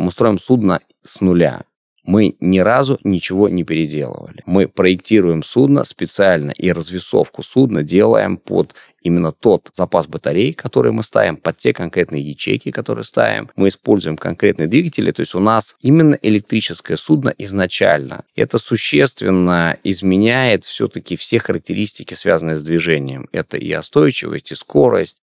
Мы строим судно с нуля. Мы ни разу ничего не переделывали. Мы проектируем судно специально и развесовку судна делаем под именно тот запас батарей, который мы ставим, под те конкретные ячейки, которые ставим. Мы используем конкретные двигатели, то есть у нас именно электрическое судно изначально. Это существенно изменяет все-таки все характеристики, связанные с движением. Это и остойчивость, и скорость,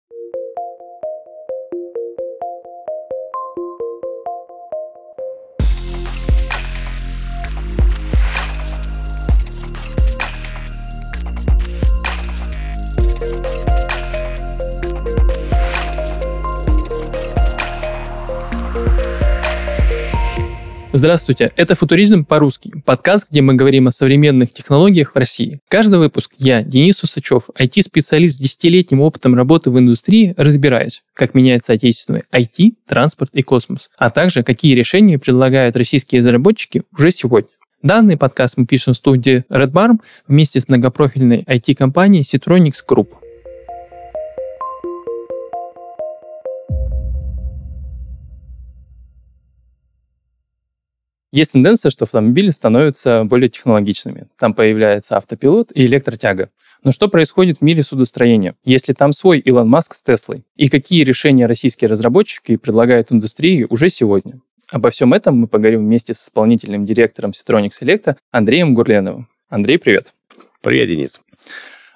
Здравствуйте, это «Футуризм по-русски», подкаст, где мы говорим о современных технологиях в России. Каждый выпуск я, Денис Усачев, IT-специалист с десятилетним опытом работы в индустрии, разбираюсь, как меняется отечественный IT, транспорт и космос, а также какие решения предлагают российские разработчики уже сегодня. Данный подкаст мы пишем в студии Red Barn вместе с многопрофильной IT-компанией Citronics Group. Есть тенденция, что автомобили становятся более технологичными. Там появляется автопилот и электротяга. Но что происходит в мире судостроения, если там свой Илон Маск с Теслой? И какие решения российские разработчики предлагают индустрии уже сегодня? Обо всем этом мы поговорим вместе с исполнительным директором Citronics Electro Андреем Гурленовым. Андрей, привет. Привет, Денис.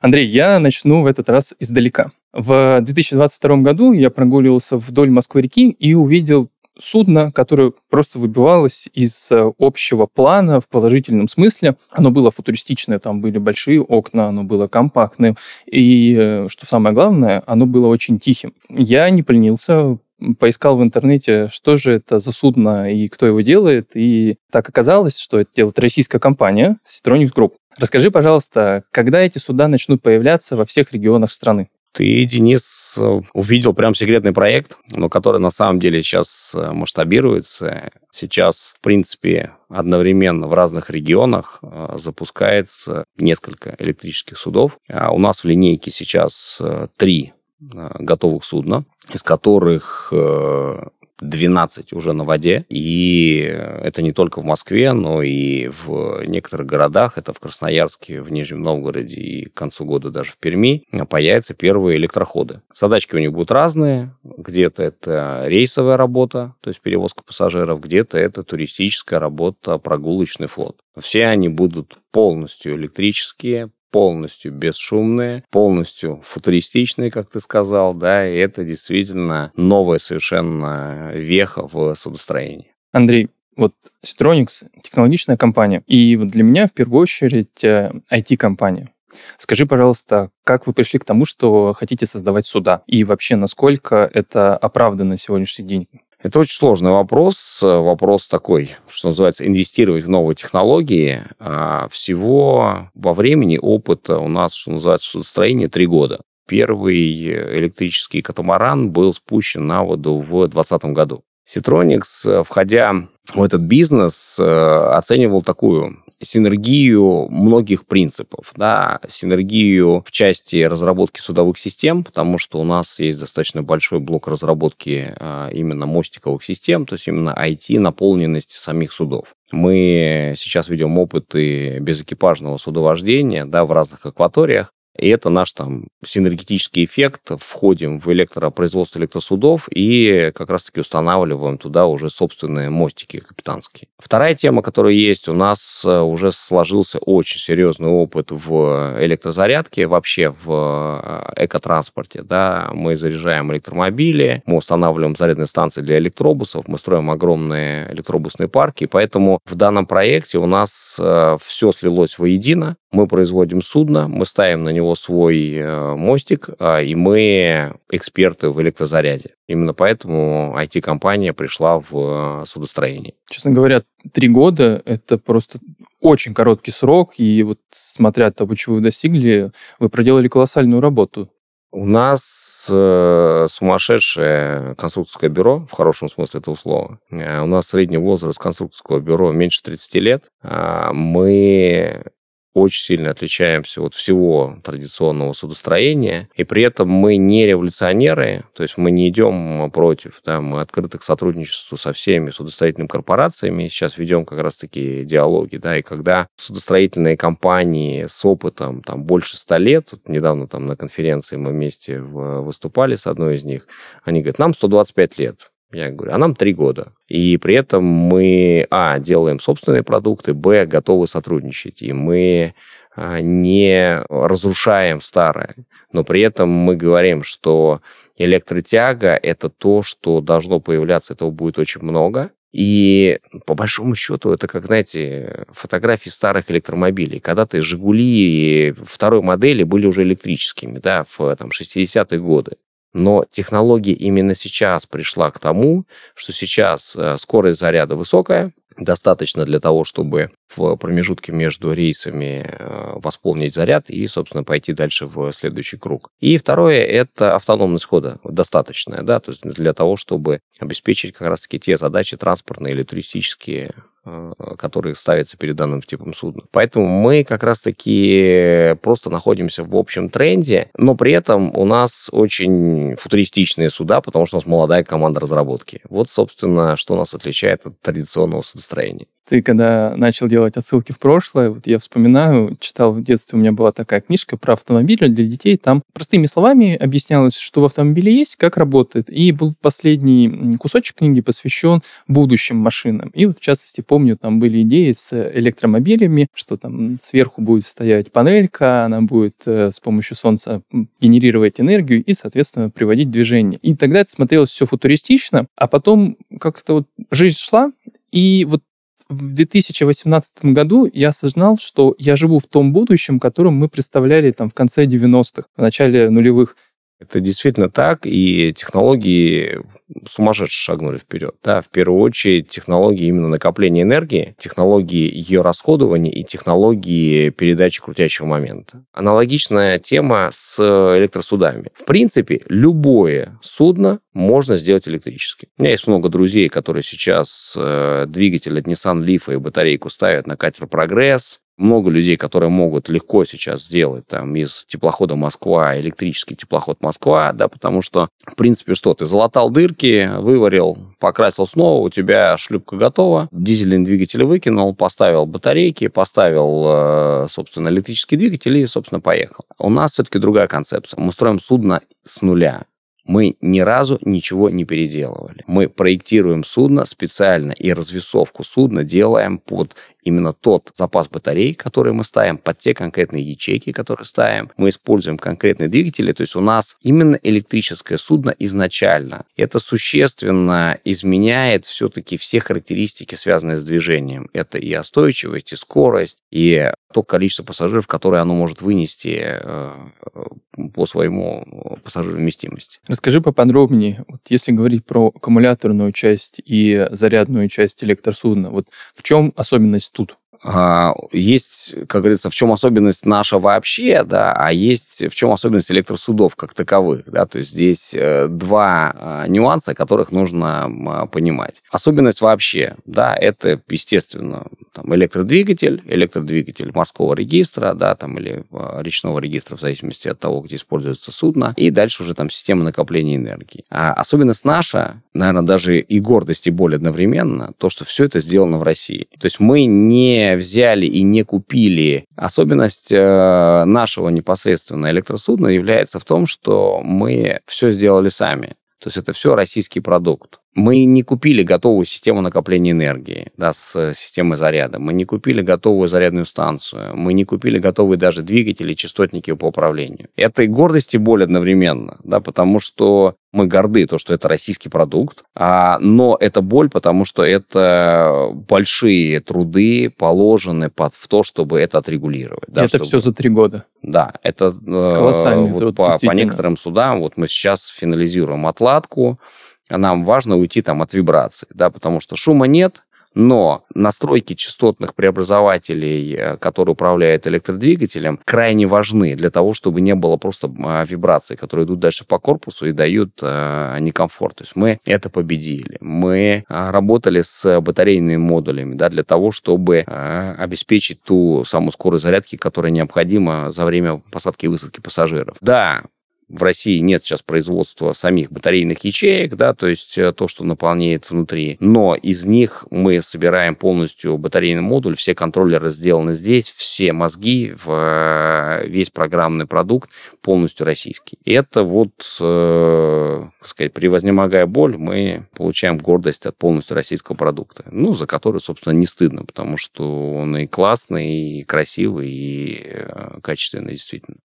Андрей, я начну в этот раз издалека. В 2022 году я прогуливался вдоль Москвы-реки и увидел судно, которое просто выбивалось из э, общего плана в положительном смысле. Оно было футуристичное, там были большие окна, оно было компактным. И, э, что самое главное, оно было очень тихим. Я не поленился, поискал в интернете, что же это за судно и кто его делает, и так оказалось, что это делает российская компания Citronics Group. Расскажи, пожалуйста, когда эти суда начнут появляться во всех регионах страны? Ты, Денис, увидел прям секретный проект, но который на самом деле сейчас э, масштабируется. Сейчас, в принципе, одновременно в разных регионах э, запускается несколько электрических судов. А у нас в линейке сейчас э, три готовых судна, из которых 12 уже на воде. И это не только в Москве, но и в некоторых городах. Это в Красноярске, в Нижнем Новгороде и к концу года даже в Перми появятся первые электроходы. Задачки у них будут разные. Где-то это рейсовая работа, то есть перевозка пассажиров, где-то это туристическая работа, прогулочный флот. Все они будут полностью электрические, полностью бесшумные, полностью футуристичные, как ты сказал, да, и это действительно новая совершенно веха в судостроении. Андрей, вот Citronics — технологичная компания, и вот для меня в первую очередь IT-компания. Э, Скажи, пожалуйста, как вы пришли к тому, что хотите создавать суда? И вообще, насколько это оправдано на сегодняшний день? Это очень сложный вопрос. Вопрос такой, что называется, инвестировать в новые технологии. А всего во времени опыта у нас, что называется, в три года. Первый электрический катамаран был спущен на воду в 2020 году. Citronics, входя в этот бизнес, оценивал такую синергию многих принципов, да, синергию в части разработки судовых систем, потому что у нас есть достаточно большой блок разработки а, именно мостиковых систем, то есть именно IT, наполненности самих судов. Мы сейчас ведем опыты безэкипажного судовождения да, в разных акваториях, и это наш там синергетический эффект. Входим в электропроизводство электросудов и как раз-таки устанавливаем туда уже собственные мостики капитанские. Вторая тема, которая есть, у нас э, уже сложился очень серьезный опыт в электрозарядке, вообще в э, экотранспорте. Да? Мы заряжаем электромобили, мы устанавливаем зарядные станции для электробусов, мы строим огромные электробусные парки, поэтому в данном проекте у нас э, все слилось воедино. Мы производим судно, мы ставим на него свой э, мостик, а, и мы эксперты в электрозаряде. Именно поэтому IT-компания пришла в э, судостроение. Честно говоря, три года – это просто очень короткий срок, и вот смотря того, чего вы достигли, вы проделали колоссальную работу. У нас э, сумасшедшее конструкторское бюро, в хорошем смысле этого слова. Э, у нас средний возраст конструкторского бюро меньше 30 лет. Э, мы очень сильно отличаемся от всего традиционного судостроения, и при этом мы не революционеры, то есть мы не идем против, да, мы открыты к сотрудничеству со всеми судостроительными корпорациями, сейчас ведем как раз-таки диалоги, да, и когда судостроительные компании с опытом там больше ста лет, вот недавно там на конференции мы вместе выступали с одной из них, они говорят, нам 125 лет, я говорю, а нам три года. И при этом мы, а, делаем собственные продукты, б, готовы сотрудничать. И мы а, не разрушаем старое. Но при этом мы говорим, что электротяга – это то, что должно появляться, этого будет очень много. И по большому счету это как, знаете, фотографии старых электромобилей. Когда-то «Жигули» второй модели были уже электрическими, да, в там, 60-е годы. Но технология именно сейчас пришла к тому, что сейчас э, скорость заряда высокая, достаточно для того, чтобы в промежутке между рейсами э, восполнить заряд и, собственно, пойти дальше в следующий круг. И второе – это автономность хода, достаточная, да, то есть для того, чтобы обеспечить как раз-таки те задачи транспортные или туристические, которые ставятся перед данным типом судна. Поэтому мы как раз-таки просто находимся в общем тренде, но при этом у нас очень футуристичные суда, потому что у нас молодая команда разработки. Вот, собственно, что нас отличает от традиционного судостроения. Ты когда начал делать отсылки в прошлое, вот я вспоминаю, читал в детстве, у меня была такая книжка про автомобили для детей. Там простыми словами объяснялось, что в автомобиле есть, как работает. И был последний кусочек книги посвящен будущим машинам. И вот, в частности, помню, там были идеи с электромобилями, что там сверху будет стоять панелька, она будет э, с помощью солнца генерировать энергию и, соответственно, приводить движение. И тогда это смотрелось все футуристично, а потом как-то вот жизнь шла, и вот в 2018 году я осознал, что я живу в том будущем, которым мы представляли там в конце 90-х, в начале нулевых. Это действительно так, и технологии сумасшедше шагнули вперед. Да, в первую очередь технологии именно накопления энергии, технологии ее расходования и технологии передачи крутящего момента. Аналогичная тема с электросудами. В принципе, любое судно можно сделать электрически. У меня есть много друзей, которые сейчас э, двигатель от Nissan Leaf и батарейку ставят на катер «Прогресс», много людей, которые могут легко сейчас сделать там из теплохода Москва электрический теплоход Москва, да, потому что, в принципе, что, ты залатал дырки, выварил, покрасил снова, у тебя шлюпка готова, дизельный двигатель выкинул, поставил батарейки, поставил, э, собственно, электрический двигатель и, собственно, поехал. У нас все-таки другая концепция. Мы строим судно с нуля мы ни разу ничего не переделывали. Мы проектируем судно специально и развесовку судна делаем под именно тот запас батарей, который мы ставим, под те конкретные ячейки, которые ставим. Мы используем конкретные двигатели, то есть у нас именно электрическое судно изначально. Это существенно изменяет все-таки все характеристики, связанные с движением. Это и остойчивость, и скорость, и то количество пассажиров, которое оно может вынести э, по своему пассажировместимости. Расскажи поподробнее, вот если говорить про аккумуляторную часть и зарядную часть электросудна, вот в чем особенность тут? А, есть, как говорится, в чем особенность наша вообще, да, а есть в чем особенность электросудов как таковых, да, то есть здесь э, два а, нюанса, которых нужно понимать. Особенность вообще, да, это, естественно, там, электродвигатель, электродвигатель морского регистра, да, там, или а, речного регистра, в зависимости от того, где используется судно, и дальше уже там система накопления энергии. А особенность наша, наверное, даже и гордость, и боль одновременно, то, что все это сделано в России. То есть мы не взяли и не купили. Особенность э, нашего непосредственно электросудна является в том, что мы все сделали сами. То есть это все российский продукт. Мы не купили готовую систему накопления энергии да, с системой заряда. Мы не купили готовую зарядную станцию. Мы не купили готовые даже двигатели, частотники по управлению. Это и гордость, и боль одновременно, да, потому что мы горды, то, что это российский продукт, а, но это боль, потому что это большие труды положены под, в то, чтобы это отрегулировать. Да, это чтобы... все за три года. Да, это э, вот труд, по, по некоторым судам, вот мы сейчас финализируем отладку, нам важно уйти там от вибраций, да, потому что шума нет, Но настройки частотных преобразователей, э, которые управляют электродвигателем, крайне важны для того, чтобы не было просто а, вибраций, которые идут дальше по корпусу и дают э, некомфорт. То есть мы это победили. Мы а, работали с батарейными модулями да, для того, чтобы э, обеспечить ту самую скорость зарядки, которая необходима за время посадки и высадки пассажиров. Да, в России нет сейчас производства самих батарейных ячеек, да, то есть э, то, что наполняет внутри, но из них мы собираем полностью батарейный модуль, все контроллеры сделаны здесь, все мозги, в весь программный продукт полностью российский. И это вот, э, так сказать, превознемогая боль, мы получаем гордость от полностью российского продукта, ну, за который, собственно, не стыдно, потому что он и классный, и красивый, и э, качественный, действительно.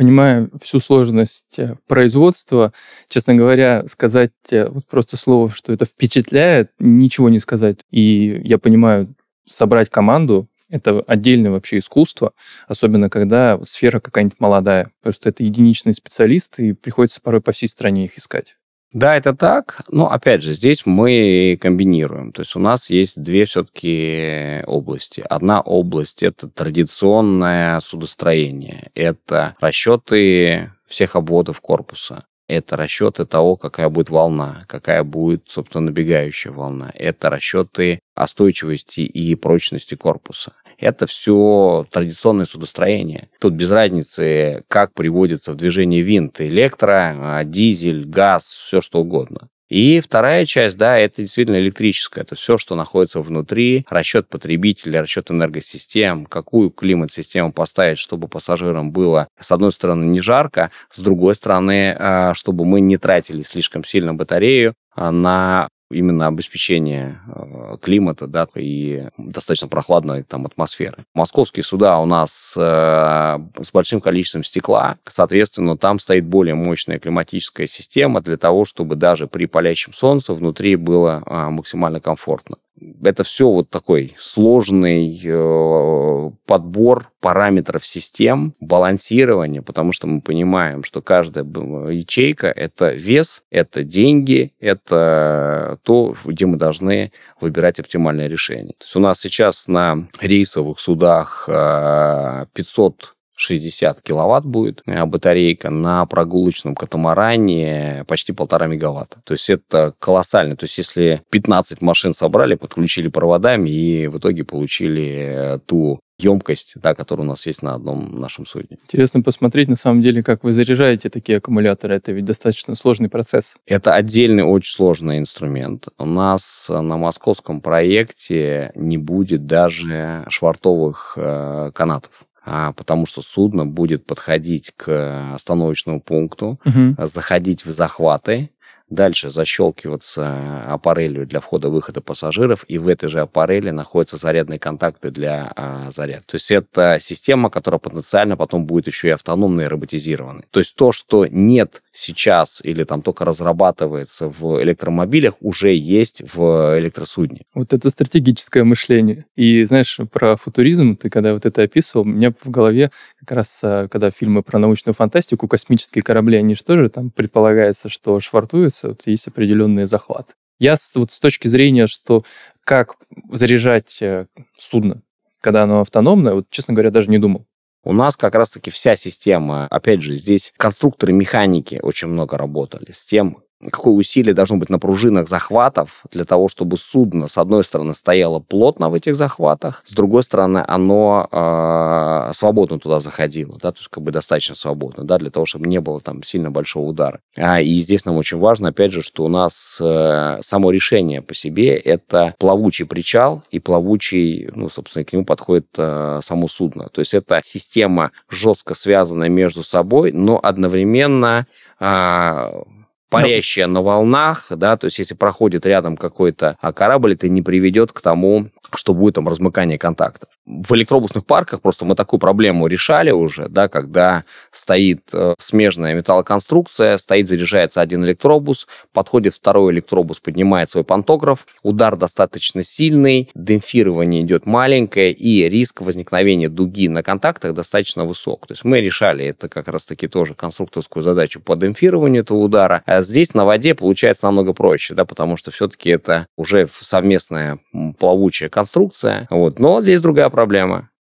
Понимая всю сложность э, производства, честно говоря, сказать э, вот просто слово, что это впечатляет, ничего не сказать. И я понимаю, собрать команду это отдельное вообще искусство, особенно когда сфера какая-нибудь молодая. Что это единичные специалисты, и приходится порой по всей стране их искать. Да, это так. Но, опять же, здесь мы комбинируем. То есть у нас есть две все-таки области. Одна область – это традиционное судостроение. Это расчеты всех обводов корпуса. Это расчеты того, какая будет волна, какая будет, собственно, набегающая волна. Это расчеты остойчивости и прочности корпуса это все традиционное судостроение. Тут без разницы, как приводится в движение винт, электро, а, дизель, газ, все что угодно. И вторая часть, да, это действительно электрическое. Это все, что находится внутри. Расчет потребителя, расчет энергосистем, какую климат-систему поставить, чтобы пассажирам было, с одной стороны, не жарко, с другой стороны, а, чтобы мы не тратили слишком сильно батарею а, на именно обеспечение э, климата, да, и достаточно прохладной там атмосферы. Московские суда у нас э, с большим количеством стекла, соответственно, там стоит более мощная климатическая система для того, чтобы даже при палящем солнце внутри было э, максимально комфортно это все вот такой сложный э, подбор параметров систем, балансирование, потому что мы понимаем, что каждая ячейка – это вес, это деньги, это то, где мы должны выбирать оптимальное решение. То есть у нас сейчас на рейсовых судах 500 60 киловатт будет э, батарейка, на прогулочном катамаране почти полтора мегаватта. То есть это колоссально. То есть если 15 машин собрали, подключили проводами и в итоге получили э, ту емкость, да, которая у нас есть на одном нашем судне. Интересно посмотреть, на самом деле, как вы заряжаете такие аккумуляторы. Это ведь достаточно сложный процесс. Это отдельный, очень сложный инструмент. У нас на московском проекте не будет даже швартовых э, канатов а, потому что судно будет подходить к остановочному пункту, угу. заходить в захваты, Дальше защелкиваться аппарелью для входа-выхода пассажиров, и в этой же аппарели находятся зарядные контакты для а, заряд. То есть это система, которая потенциально потом будет еще и автономной и роботизированной. То есть то, что нет сейчас или там только разрабатывается в электромобилях, уже есть в электросудне. Вот это стратегическое мышление. И знаешь, про футуризм, ты когда вот это описывал, у меня в голове как раз, а, когда фильмы про научную фантастику, космические корабли, они же тоже там предполагается, что швартуются получается, вот есть определенный захват. Я вот с точки зрения, что как заряжать э, судно, когда оно автономное, вот, честно говоря, даже не думал. У нас как раз-таки вся система, опять же, здесь конструкторы механики очень много работали с тем, какое усилие должно быть на пружинах захватов для того, чтобы судно, с одной стороны, стояло плотно в этих захватах, с другой стороны, оно э, свободно туда заходило, да, то есть как бы достаточно свободно, да, для того, чтобы не было там сильно большого удара. А, и здесь нам очень важно, опять же, что у нас э, само решение по себе это плавучий причал и плавучий, ну, собственно, к нему подходит э, само судно. То есть это система жестко связанная между собой, но одновременно э, парящая на волнах, да, то есть если проходит рядом какой-то а, корабль, это не приведет к тому, что будет там размыкание контактов. В электробусных парках просто мы такую проблему решали уже, да, когда стоит э, смежная металлоконструкция, стоит, заряжается один электробус, подходит второй электробус, поднимает свой пантограф, удар достаточно сильный, демпфирование идет маленькое, и риск возникновения дуги на контактах достаточно высок. То есть мы решали это как раз-таки тоже конструкторскую задачу по демпфированию этого удара. А здесь на воде получается намного проще, да, потому что все-таки это уже совместная плавучая конструкция. Вот. Но здесь другая проблема.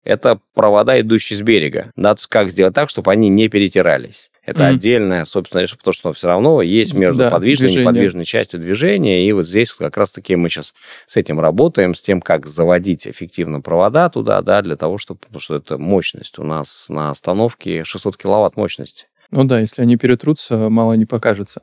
Это провода, идущие с берега. Да, то есть как сделать так, чтобы они не перетирались. Это mm-hmm. отдельная, собственно, решение, потому что все равно есть между да, подвижной движение. и неподвижной частью движения. И вот здесь как раз-таки мы сейчас с этим работаем, с тем, как заводить эффективно провода туда, да, для того, чтобы... Потому что это мощность. У нас на остановке 600 киловатт мощности. Ну да, если они перетрутся, мало не покажется.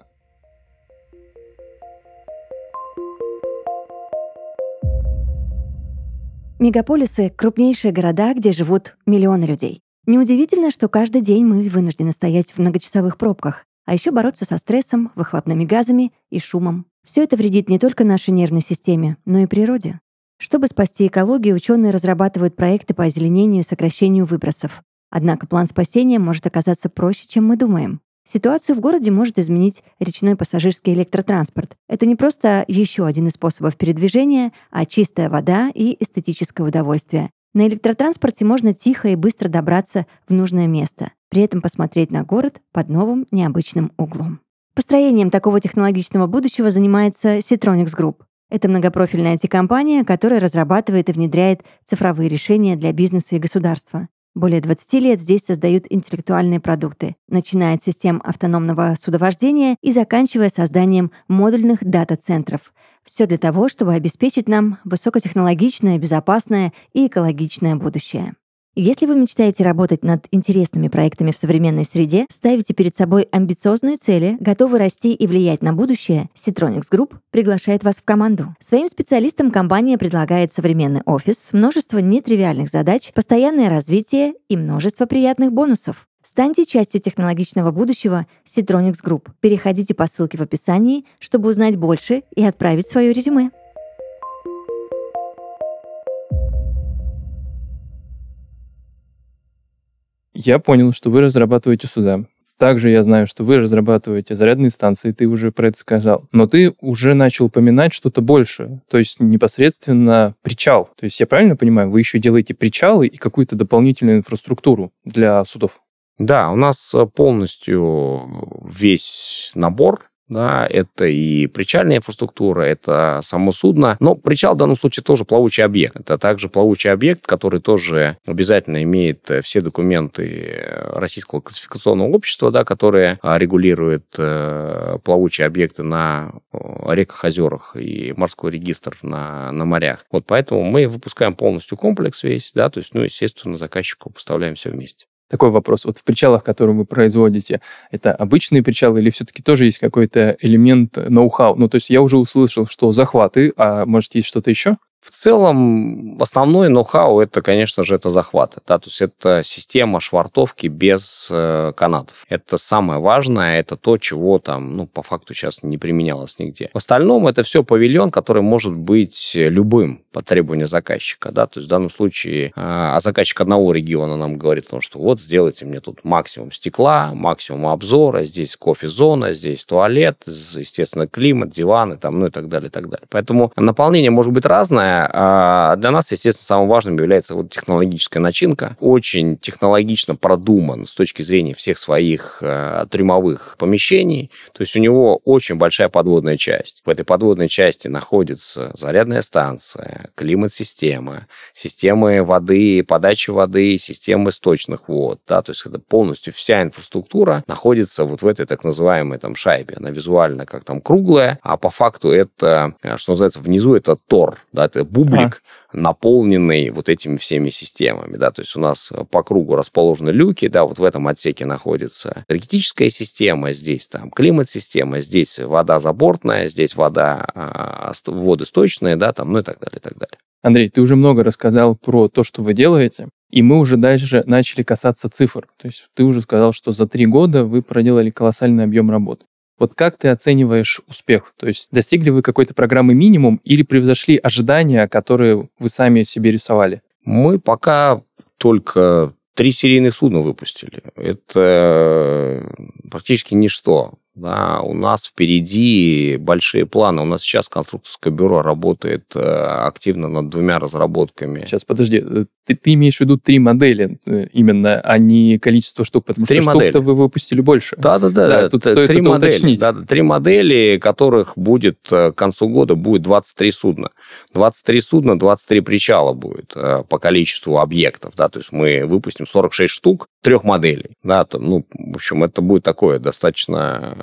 Мегаполисы — крупнейшие города, где живут миллионы людей. Неудивительно, что каждый день мы вынуждены стоять в многочасовых пробках, а еще бороться со стрессом, выхлопными газами и шумом. Все это вредит не только нашей нервной системе, но и природе. Чтобы спасти экологию, ученые разрабатывают проекты по озеленению и сокращению выбросов. Однако план спасения может оказаться проще, чем мы думаем. Ситуацию в городе может изменить речной пассажирский электротранспорт. Это не просто еще один из способов передвижения, а чистая вода и эстетическое удовольствие. На электротранспорте можно тихо и быстро добраться в нужное место, при этом посмотреть на город под новым необычным углом. Построением такого технологичного будущего занимается Citronics Group. Это многопрофильная IT-компания, которая разрабатывает и внедряет цифровые решения для бизнеса и государства. Более 20 лет здесь создают интеллектуальные продукты, начиная от систем автономного судовождения и заканчивая созданием модульных дата-центров. Все для того, чтобы обеспечить нам высокотехнологичное, безопасное и экологичное будущее. Если вы мечтаете работать над интересными проектами в современной среде, ставите перед собой амбициозные цели, готовы расти и влиять на будущее, Citronics Group приглашает вас в команду. Своим специалистам компания предлагает современный офис, множество нетривиальных задач, постоянное развитие и множество приятных бонусов. Станьте частью технологичного будущего Citronics Group. Переходите по ссылке в описании, чтобы узнать больше и отправить свое резюме. Я понял, что вы разрабатываете суда. Также я знаю, что вы разрабатываете зарядные станции, ты уже про это сказал. Но ты уже начал упоминать что-то больше, то есть непосредственно причал. То есть я правильно понимаю, вы еще делаете причалы и какую-то дополнительную инфраструктуру для судов? Да, у нас полностью весь набор да, это и причальная инфраструктура, это само судно. Но причал в данном случае тоже плавучий объект. Это также плавучий объект, который тоже обязательно имеет все документы Российского классификационного общества, да, которые а, регулируют э, плавучие объекты на реках, озерах и морской регистр на, на морях. Вот поэтому мы выпускаем полностью комплекс весь, да, то есть, ну, естественно, заказчику поставляем все вместе. Такой вопрос. Вот в причалах, которые вы производите, это обычные причалы или все-таки тоже есть какой-то элемент ноу-хау? Ну, то есть я уже услышал, что захваты, а может, есть что-то еще? В целом, основной ноу-хау это, конечно же, это захваты. Да? То есть это система швартовки без э, канатов. Это самое важное, это то, чего там, ну, по факту сейчас не применялось нигде. В остальном это все павильон, который может быть любым по требованию заказчика. Да? То есть в данном случае, э, а заказчик одного региона нам говорит о том, что вот сделайте мне тут максимум стекла, максимум обзора, здесь кофе-зона, здесь туалет, естественно, климат, диваны, там, ну и так далее, и так далее. Поэтому наполнение может быть разное, а для нас, естественно, самым важным является вот технологическая начинка. Очень технологично продуман с точки зрения всех своих э, трюмовых помещений. То есть у него очень большая подводная часть. В этой подводной части находится зарядная станция, климат-система, системы воды, подачи воды, системы сточных вод. Да? То есть это полностью вся инфраструктура находится вот в этой так называемой там шайбе. Она визуально как там круглая, а по факту это, э, что называется, внизу это тор, да, это бублик, а. наполненный вот этими всеми системами, да, то есть у нас по кругу расположены люки, да, вот в этом отсеке находится энергетическая система, здесь там климат-система, здесь вода забортная, здесь вода а, водосточная, да, там, ну и так далее, и так далее. Андрей, ты уже много рассказал про то, что вы делаете, и мы уже дальше начали касаться цифр. То есть ты уже сказал, что за три года вы проделали колоссальный объем работы. Вот как ты оцениваешь успех? То есть достигли вы какой-то программы минимум или превзошли ожидания, которые вы сами себе рисовали? Мы пока только три серийных судна выпустили. Это практически ничто. Да, у нас впереди большие планы. У нас сейчас конструкторское бюро работает э, активно над двумя разработками. Сейчас, подожди, э, ты, ты имеешь в виду три модели э, именно, а не количество штук, потому три что штук-то вы выпустили больше. Да-да-да, да, тут стоит три это модели, уточнить. Да, три модели, которых будет к концу года будет 23 судна. 23 судна, 23 причала будет по количеству объектов. Да, то есть мы выпустим 46 штук, трех моделей. Да, то, ну, в общем, это будет такое достаточно Э,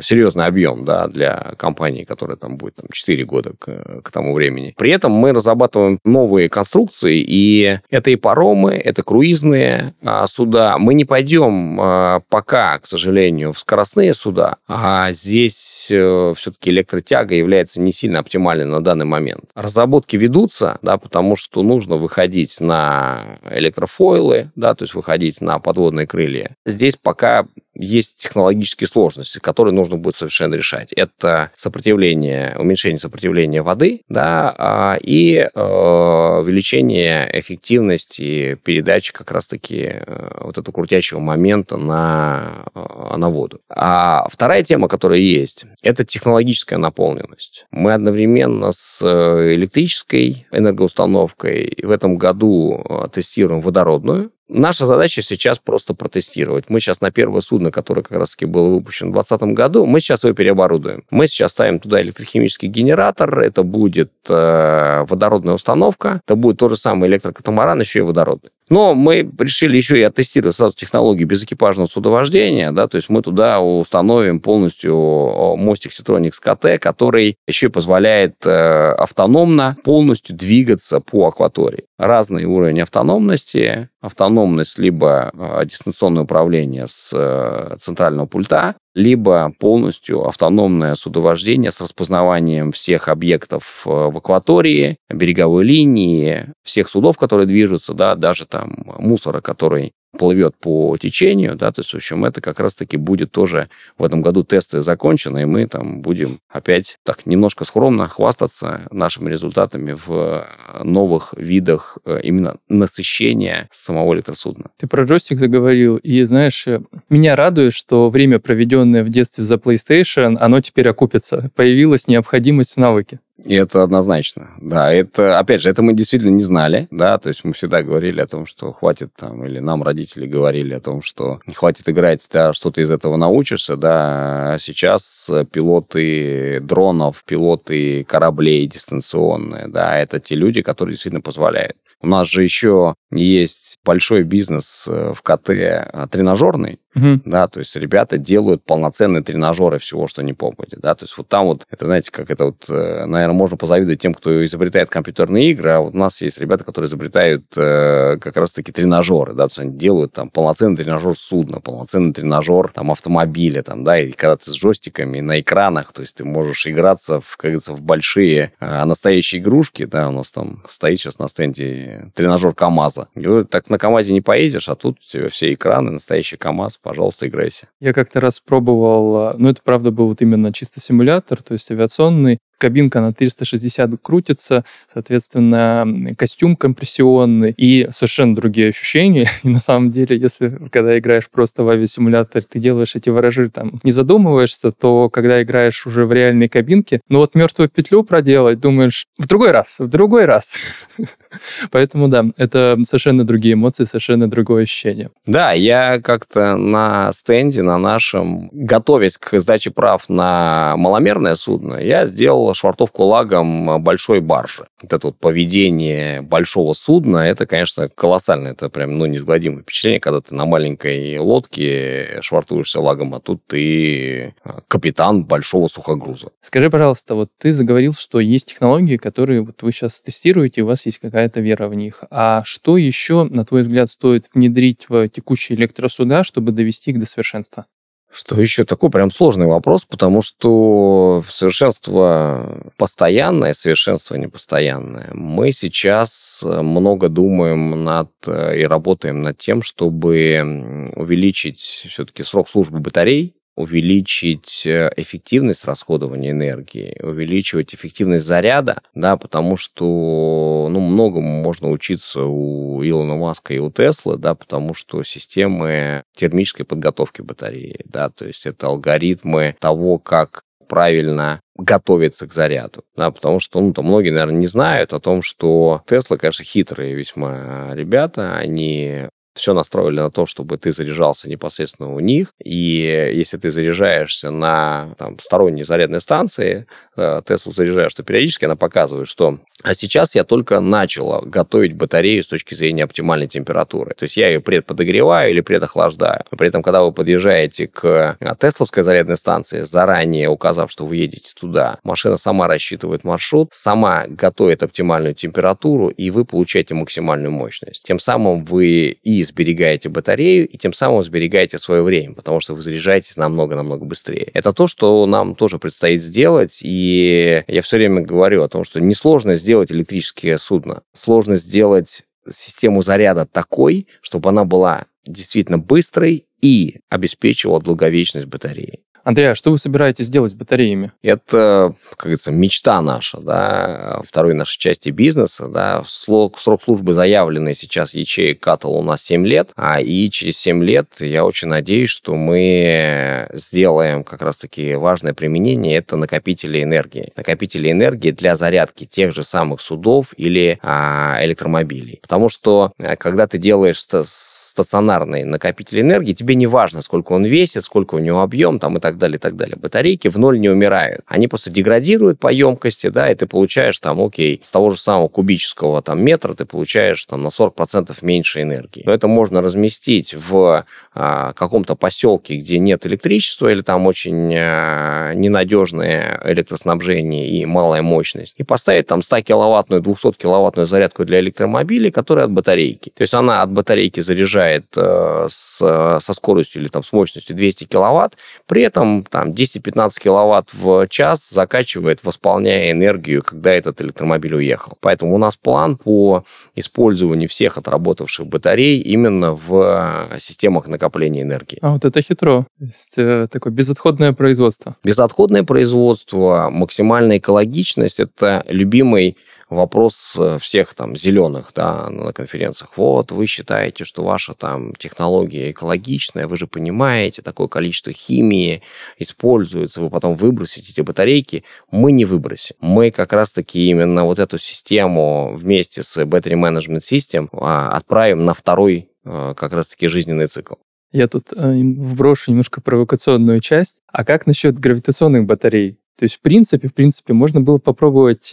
серьезный объем да, для компании, которая там будет там, 4 года к, к тому времени. При этом мы разрабатываем новые конструкции, и это и паромы, это круизные а, суда. Мы не пойдем а, пока, к сожалению, в скоростные суда, а здесь а, э, все-таки электротяга является не сильно оптимальной на данный момент. Разработки ведутся, да, потому что нужно выходить на электрофойлы, да, то есть выходить на подводные крылья. Здесь пока есть технологические сложности, которые нужно будет совершенно решать. Это сопротивление, уменьшение сопротивления воды, да, а, и э, увеличение эффективности передачи как раз-таки э, вот этого крутящего момента на, э, на воду. А вторая тема, которая есть, это технологическая наполненность. Мы одновременно с электрической энергоустановкой в этом году тестируем водородную Наша задача сейчас просто протестировать. Мы сейчас на первое судно, которое как раз-таки было выпущено в 2020 году, мы сейчас его переоборудуем. Мы сейчас ставим туда электрохимический генератор, это будет э, водородная установка, это будет тот же самый электрокатамаран, еще и водородный. Но мы решили еще и оттестировать сразу технологию безэкипажного судовождения, да, то есть мы туда установим полностью мостик Citronics КТ, который еще и позволяет э, автономно полностью двигаться по акватории. Разный уровень автономности, автономность либо э, дистанционное управление с э, центрального пульта, либо полностью автономное судовождение с распознаванием всех объектов э, в акватории, береговой линии, всех судов, которые движутся, да, даже там мусора, который плывет по течению, да, то есть, в общем, это как раз-таки будет тоже в этом году тесты закончены, и мы там будем опять так немножко скромно хвастаться нашими результатами в новых видах э, именно насыщения самого электросудна. Ты про джойстик заговорил, и знаешь, э, меня радует, что время, проведенное в детстве за PlayStation, оно теперь окупится. Появилась необходимость в навыке. И это однозначно. Да, это, опять же, это мы действительно не знали, да, то есть мы всегда говорили о том, что хватит там, или нам родители говорили о том, что хватит играть, да, что ты из этого научишься, да, а сейчас пилоты дронов, пилоты кораблей дистанционные, да, это те люди, которые действительно позволяют. У нас же еще есть большой бизнес э, в КТ э, тренажерный, Угу. Да, то есть ребята делают полноценные тренажеры всего, что не попадет. Да, то есть вот там вот, это знаете, как это вот, э, наверное, можно позавидовать тем, кто изобретает компьютерные игры, а вот у нас есть ребята, которые изобретают э, как раз-таки тренажеры, да, то есть они делают там полноценный тренажер судна, полноценный тренажер там автомобиля, там, да, и когда ты с джойстиками на экранах, то есть ты можешь играться, в, как говорится, в большие, а настоящие игрушки, да, у нас там стоит сейчас на стенде тренажер КАМАЗа. И, так на КАМАЗе не поездишь, а тут у тебя все экраны, настоящий КАМАЗ, пожалуйста, играйся. Я как-то раз пробовал, ну, это, правда, был вот именно чисто симулятор, то есть авиационный, кабинка на 360 крутится, соответственно, костюм компрессионный и совершенно другие ощущения. И на самом деле, если когда играешь просто в авиасимулятор, ты делаешь эти ворожи там, не задумываешься, то когда играешь уже в реальной кабинке, ну вот мертвую петлю проделать, думаешь, в другой раз, в другой раз. Поэтому да, это совершенно другие эмоции, совершенно другое ощущение. Да, я как-то на стенде, на нашем, готовясь к сдаче прав на маломерное судно, я сделал швартовку лагом большой баржи. Вот это вот поведение большого судна, это, конечно, колоссально. Это прям, ну, неизгладимое впечатление, когда ты на маленькой лодке швартуешься лагом, а тут ты а, капитан большого сухогруза. Скажи, пожалуйста, вот ты заговорил, что есть технологии, которые вот вы сейчас тестируете, у вас есть какая-то вера в них. А что еще, на твой взгляд, стоит внедрить в текущие электросуда, чтобы довести их до совершенства? Что еще такой прям сложный вопрос, потому что совершенство постоянное, совершенство непостоянное. Мы сейчас много думаем над и работаем над тем, чтобы увеличить все-таки срок службы батарей, увеличить э, эффективность расходования энергии, увеличивать эффективность заряда, да, потому что ну, многому можно учиться у Илона Маска и у Теслы, да, потому что системы термической подготовки батареи, да, то есть это алгоритмы того, как правильно готовиться к заряду. Да, потому что, ну, там многие, наверное, не знают о том, что Тесла, конечно, хитрые весьма ребята. Они все настроили на то, чтобы ты заряжался непосредственно у них. И если ты заряжаешься на там, сторонней зарядной станции, э, Теслу заряжаешь, то периодически она показывает, что а сейчас я только начала готовить батарею с точки зрения оптимальной температуры. То есть я ее предподогреваю или предохлаждаю. При этом, когда вы подъезжаете к э, Тесловской зарядной станции, заранее указав, что вы едете туда, машина сама рассчитывает маршрут, сама готовит оптимальную температуру, и вы получаете максимальную мощность. Тем самым вы и сберегаете батарею, и тем самым сберегаете свое время, потому что вы заряжаетесь намного-намного быстрее. Это то, что нам тоже предстоит сделать, и я все время говорю о том, что несложно сделать электрическое судно. Сложно сделать систему заряда такой, чтобы она была действительно быстрой и обеспечивала долговечность батареи. Андрей, а что вы собираетесь делать с батареями? Это, как говорится, мечта наша, да, второй нашей части бизнеса, да, срок, службы заявленный сейчас ячеек Катал у нас 7 лет, а и через 7 лет я очень надеюсь, что мы сделаем как раз-таки важное применение, это накопители энергии. Накопители энергии для зарядки тех же самых судов или а, электромобилей. Потому что, э, когда ты делаешь стационарный накопитель энергии, тебе не важно, сколько он весит, сколько у него объем, там и так далее, и так далее. Батарейки в ноль не умирают. Они просто деградируют по емкости, да, и ты получаешь там, окей, с того же самого кубического там метра ты получаешь там на 40% меньше энергии. Но это можно разместить в а, каком-то поселке, где нет электричества или там очень а, ненадежное электроснабжение и малая мощность, и поставить там 100-киловаттную, 200-киловаттную зарядку для электромобилей, которая от батарейки. То есть она от батарейки заряжает э, с, со скоростью или там с мощностью 200 киловатт, при этом этом там 10-15 киловатт в час закачивает, восполняя энергию, когда этот электромобиль уехал. Поэтому у нас план по использованию всех отработавших батарей именно в системах накопления энергии. А вот это хитро. То есть, э, такое безотходное производство. Безотходное производство, максимальная экологичность – это любимый вопрос э, всех там зеленых да, на конференциях. Вот, вы считаете, что ваша там технология экологичная, вы же понимаете, такое количество химии используется, вы потом выбросите эти батарейки. Мы не выбросим. Мы как раз-таки именно вот эту систему вместе с Battery Management System а, отправим на второй э, как раз-таки жизненный цикл. Я тут э, вброшу немножко провокационную часть. А как насчет гравитационных батарей? То есть, в принципе, в принципе, можно было попробовать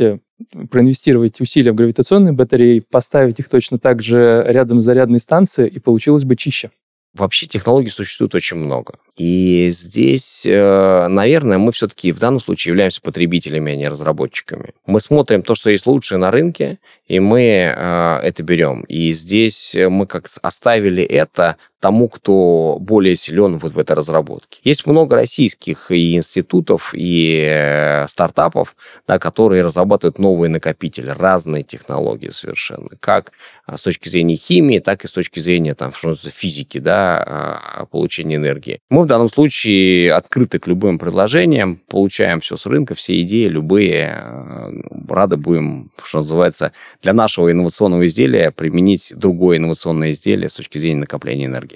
проинвестировать усилия в гравитационные батареи, поставить их точно так же рядом с зарядной станцией, и получилось бы чище. Вообще технологий существует очень много. И здесь, э, наверное, мы все-таки в данном случае являемся потребителями, а не разработчиками. Мы смотрим то, что есть лучшее на рынке, и мы э, это берем. И здесь мы как оставили это тому, кто более силен вот в этой разработке. Есть много российских и институтов, и э, стартапов, да, которые разрабатывают новые накопители, разные технологии совершенно, как с точки зрения химии, так и с точки зрения там, физики, да, а, получения энергии. Мы в данном случае открыты к любым предложениям, получаем все с рынка, все идеи, любые. Э, рады будем, что называется, для нашего инновационного изделия применить другое инновационное изделие с точки зрения накопления энергии.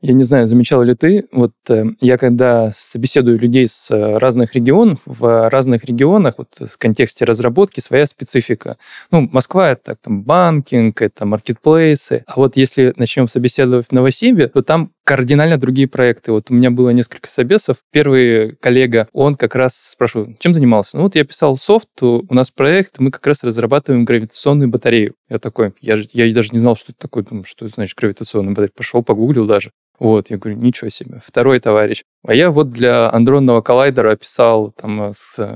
Я не знаю, замечал ли ты, вот э, я когда собеседую людей с э, разных регионов, в разных регионах, вот в контексте разработки своя специфика. Ну, Москва — это там банкинг, это маркетплейсы. А вот если начнем собеседовать в Новосибе, то там кардинально другие проекты. Вот у меня было несколько собесов. Первый коллега, он как раз спрашивал, чем занимался? Ну вот я писал софт, у нас проект, мы как раз разрабатываем гравитационную батарею. Я такой, я, я даже не знал, что это такое, думаю, что это значит гравитационная батарея. Пошел, погуглил даже. Вот, я говорю, ничего себе. Второй товарищ. А я вот для андронного коллайдера описал там э,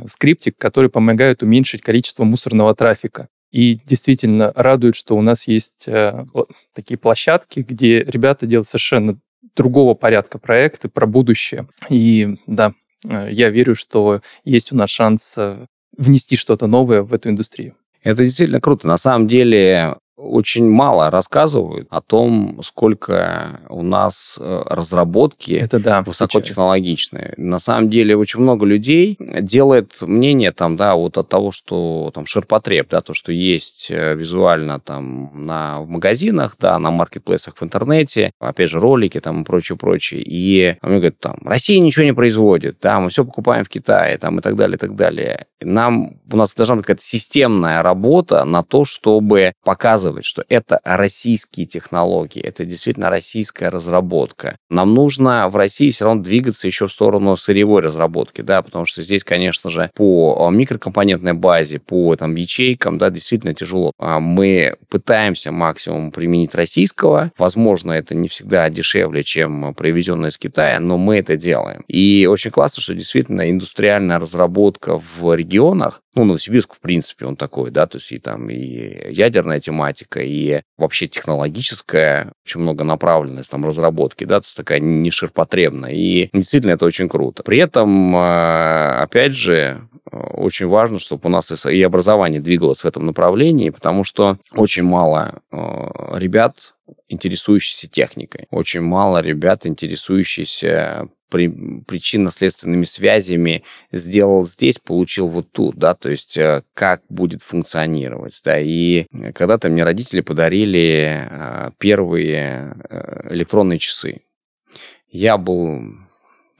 скриптик, который помогает уменьшить количество мусорного трафика. И действительно радует, что у нас есть э, вот, такие площадки, где ребята делают совершенно другого порядка проекты про будущее. И да, э, я верю, что есть у нас шанс э, внести что-то новое в эту индустрию. Это действительно круто. На самом деле очень мало рассказывают о том, сколько у нас э, разработки Это да, высокотехнологичные. На самом деле очень много людей делает мнение там, да, вот от того, что там ширпотреб, да, то, что есть э, визуально там на, в магазинах, да, на маркетплейсах в интернете, опять же, ролики там и прочее, прочее. И мне говорят, там, Россия ничего не производит, да, мы все покупаем в Китае, там, и так далее, и так далее. Нам, у нас должна быть какая-то системная работа на то, чтобы показывать, что это российские технологии, это действительно российская разработка. Нам нужно в России все равно двигаться еще в сторону сырьевой разработки, да, потому что здесь, конечно же, по микрокомпонентной базе, по там ячейкам, да, действительно тяжело. А мы пытаемся максимум применить российского. Возможно, это не всегда дешевле, чем привезенное из Китая, но мы это делаем. И очень классно, что действительно индустриальная разработка в регионах, ну, Новосибирск, в принципе, он такой, да, то есть и там и ядерная тематика, и вообще технологическая, очень много направленность там разработки, да, то есть такая не ширпотребная, и действительно это очень круто. При этом, э, опять же, очень важно, чтобы у нас и образование двигалось в этом направлении, потому что очень мало э, ребят, интересующихся техникой, очень мало ребят, интересующихся при, причинно-следственными связями сделал здесь, получил вот тут, да, то есть э, как будет функционировать, да, и когда-то мне родители подарили э, первые э, электронные часы. Я был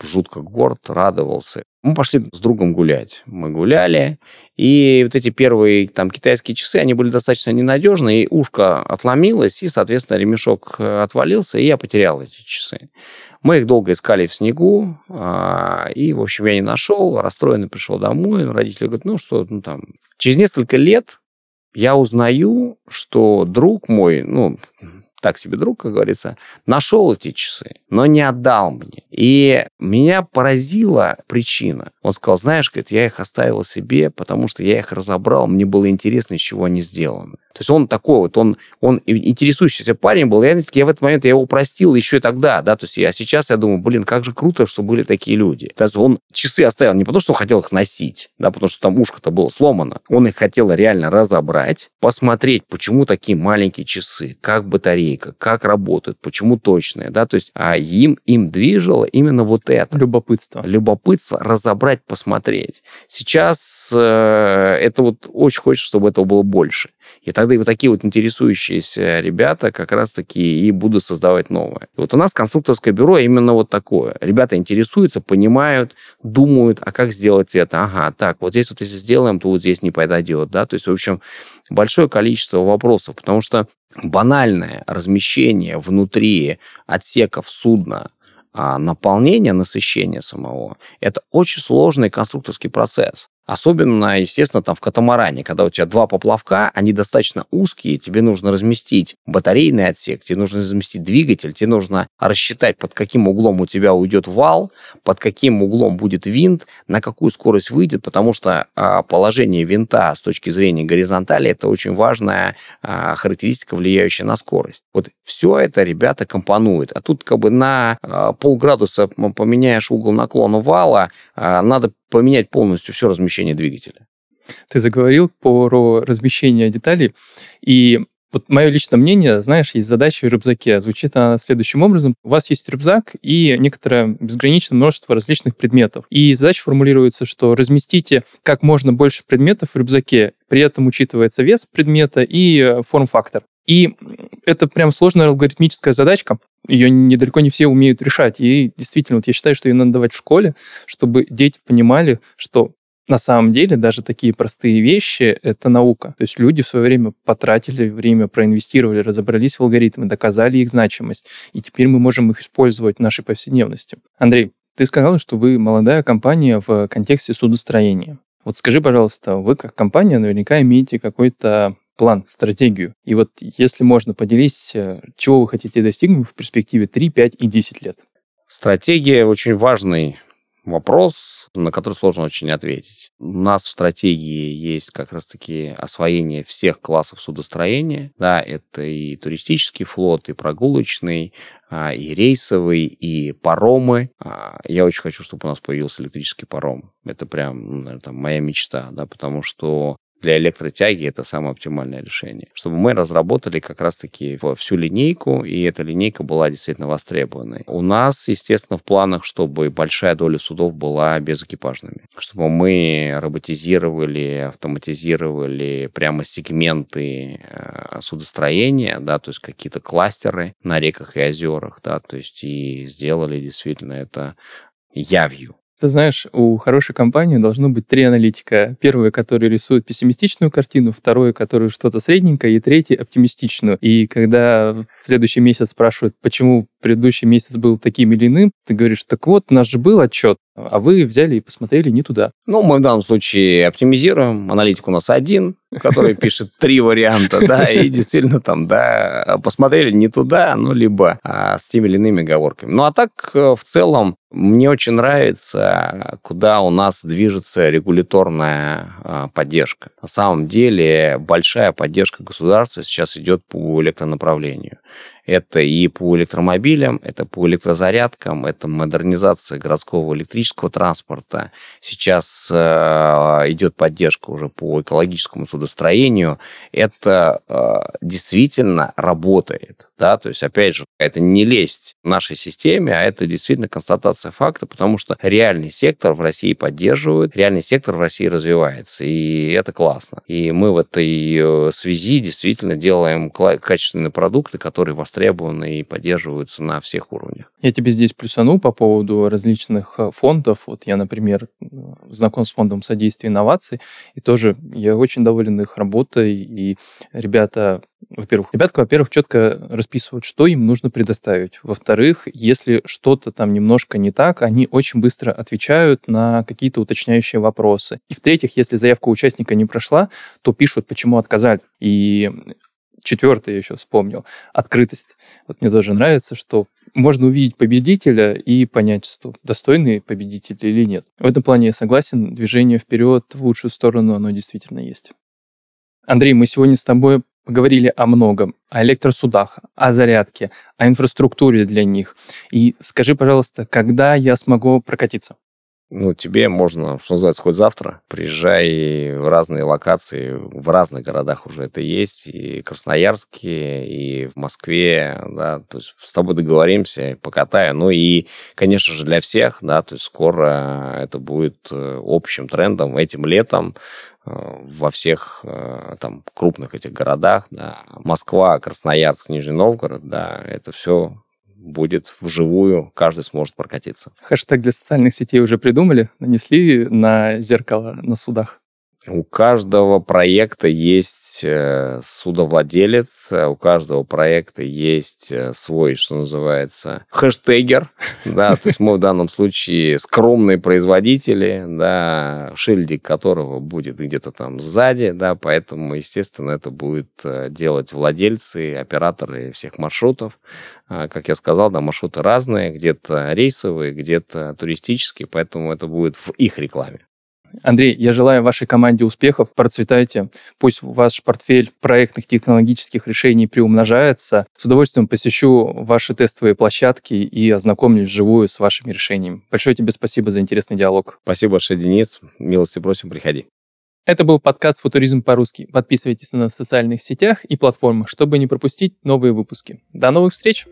жутко горд, радовался. Мы пошли с другом гулять. Мы гуляли, и вот эти первые там китайские часы, они были достаточно ненадежные, и ушко отломилось, и, соответственно, ремешок отвалился, и я потерял эти часы. Мы их долго искали в снегу, а, и, в общем, я не нашел, расстроенный пришел домой, родители говорят, ну что, ну там... Через несколько лет я узнаю, что друг мой, ну, так себе друг, как говорится, нашел эти часы, но не отдал мне. И меня поразила причина. Он сказал, знаешь, говорит, я их оставил себе, потому что я их разобрал, мне было интересно, из чего они сделаны. То есть он такой вот, он, он интересующийся парень был. Я, я в этот момент я его простил еще и тогда, да, то есть я сейчас я думаю, блин, как же круто, что были такие люди. То есть он часы оставил не потому, что он хотел их носить, да, потому что там ушко-то было сломано. Он их хотел реально разобрать, посмотреть, почему такие маленькие часы, как батарейка, как работают, почему точные, да, то есть а им, им движело именно вот это. Любопытство. Любопытство разобрать, посмотреть. Сейчас э, это вот очень хочется, чтобы этого было больше. И тогда и вот такие вот интересующиеся ребята как раз-таки и будут создавать новое. И вот у нас конструкторское бюро именно вот такое. Ребята интересуются, понимают, думают, а как сделать это? Ага, так, вот здесь вот если сделаем, то вот здесь не подойдет, да? То есть, в общем, большое количество вопросов, потому что банальное размещение внутри отсеков судна а наполнение, насыщение самого, это очень сложный конструкторский процесс. Особенно, естественно, там в катамаране, когда у тебя два поплавка, они достаточно узкие, тебе нужно разместить батарейный отсек, тебе нужно разместить двигатель, тебе нужно рассчитать, под каким углом у тебя уйдет вал, под каким углом будет винт, на какую скорость выйдет, потому что а, положение винта с точки зрения горизонтали это очень важная а, характеристика, влияющая на скорость. Вот все это ребята компонуют. А тут как бы на а, полградуса поменяешь угол наклона вала, надо поменять полностью все размещение двигателя. Ты заговорил про размещение деталей, и вот мое личное мнение, знаешь, есть задача в рюкзаке. Звучит она следующим образом. У вас есть рюкзак и некоторое безграничное множество различных предметов. И задача формулируется, что разместите как можно больше предметов в рюкзаке, при этом учитывается вес предмета и э, форм-фактор. И это прям сложная алгоритмическая задачка. Ее недалеко не все умеют решать. И действительно, вот я считаю, что ее надо давать в школе, чтобы дети понимали, что на самом деле даже такие простые вещи — это наука. То есть люди в свое время потратили время, проинвестировали, разобрались в алгоритмы, доказали их значимость, и теперь мы можем их использовать в нашей повседневности. Андрей, ты сказал, что вы молодая компания в контексте судостроения. Вот скажи, пожалуйста, вы как компания наверняка имеете какой-то план, стратегию. И вот если можно, поделись, э, чего вы хотите достигнуть в перспективе 3, 5 и 10 лет. Стратегия очень важный вопрос, на который сложно очень ответить. У нас в стратегии есть как раз-таки освоение всех классов судостроения. Да, это и туристический флот, и прогулочный, а, и рейсовый, и паромы. А, я очень хочу, чтобы у нас появился электрический паром. Это прям, наверное, там, моя мечта, да, потому что для электротяги это самое оптимальное решение. Чтобы мы разработали как раз-таки всю линейку, и эта линейка была действительно востребованной. У нас, естественно, в планах, чтобы большая доля судов была безэкипажными. Чтобы мы роботизировали, автоматизировали прямо сегменты э, судостроения, да, то есть какие-то кластеры на реках и озерах, да, то есть и сделали действительно это явью. Ты знаешь, у хорошей компании должно быть три аналитика. Первый, который рисует пессимистичную картину, второй, который что-то средненькое, и третий оптимистичную. И когда в следующий месяц спрашивают, почему предыдущий месяц был таким или иным, ты говоришь, так вот, у нас же был отчет, а вы взяли и посмотрели не туда. Ну, мы в данном случае оптимизируем. Аналитик у нас один, который пишет три варианта, да, и действительно там, да, посмотрели не туда, ну, либо а, с теми или иными оговорками. Ну, а так, э, в целом, мне очень нравится, куда у нас движется регуляторная а, поддержка. На самом деле, большая поддержка государства сейчас идет по электронаправлению. Это и по электромобилям, это по электрозарядкам, это модернизация городского электрического транспорта. Сейчас э, идет поддержка уже по экологическому судостроению. Это э, действительно работает. Да? То есть, опять же, это не лезть в нашей системе, а это действительно констатация факта, потому что реальный сектор в России поддерживают, реальный сектор в России развивается, и это классно. И мы в этой э, связи действительно делаем качественные продукты, которые востребованы и поддерживаются на всех уровнях. Я тебе здесь плюсану по поводу различных э, фондов. Вот я, например, знаком с фондом содействия инноваций, и тоже я очень доволен их работой, и ребята во-первых, ребятка, во-первых, четко расписывают, что им нужно предоставить. Во-вторых, если что-то там немножко не так, они очень быстро отвечают на какие-то уточняющие вопросы. И в-третьих, если заявка участника не прошла, то пишут, почему отказали. И четвертое еще вспомнил, открытость. Вот мне тоже нравится, что можно увидеть победителя и понять, что достойный победитель или нет. В этом плане я согласен, движение вперед в лучшую сторону, оно действительно есть. Андрей, мы сегодня с тобой поговорили о многом, о электросудах, о зарядке, о инфраструктуре для них. И скажи, пожалуйста, когда я смогу прокатиться? Ну, тебе можно, что называется, хоть завтра. Приезжай в разные локации, в разных городах уже это есть, и Красноярске, и в Москве, да, то есть с тобой договоримся, покатаю. Ну и, конечно же, для всех, да, то есть скоро это будет э, общим трендом этим летом э, во всех э, там крупных этих городах, да, Москва, Красноярск, Нижний Новгород, да, это все будет вживую, каждый сможет прокатиться. Хэштег для социальных сетей уже придумали, нанесли на зеркало на судах. У каждого проекта есть э, судовладелец, у каждого проекта есть э, свой, что называется, хэштегер, да, то есть мы в данном случае скромные производители, да, шильдик которого будет где-то там сзади, да, поэтому, естественно, это будет э, делать владельцы, операторы всех маршрутов. А, как я сказал, да, маршруты разные, где-то рейсовые, где-то туристические, поэтому это будет в их рекламе. Андрей, я желаю вашей команде успехов, процветайте. Пусть ваш портфель проектных технологических решений приумножается. С удовольствием посещу ваши тестовые площадки и ознакомлюсь вживую с вашими решениями. Большое тебе спасибо за интересный диалог. Спасибо большое, Денис. Милости просим, приходи. Это был подкаст «Футуризм по-русски». Подписывайтесь на нас в социальных сетях и платформах, чтобы не пропустить новые выпуски. До новых встреч!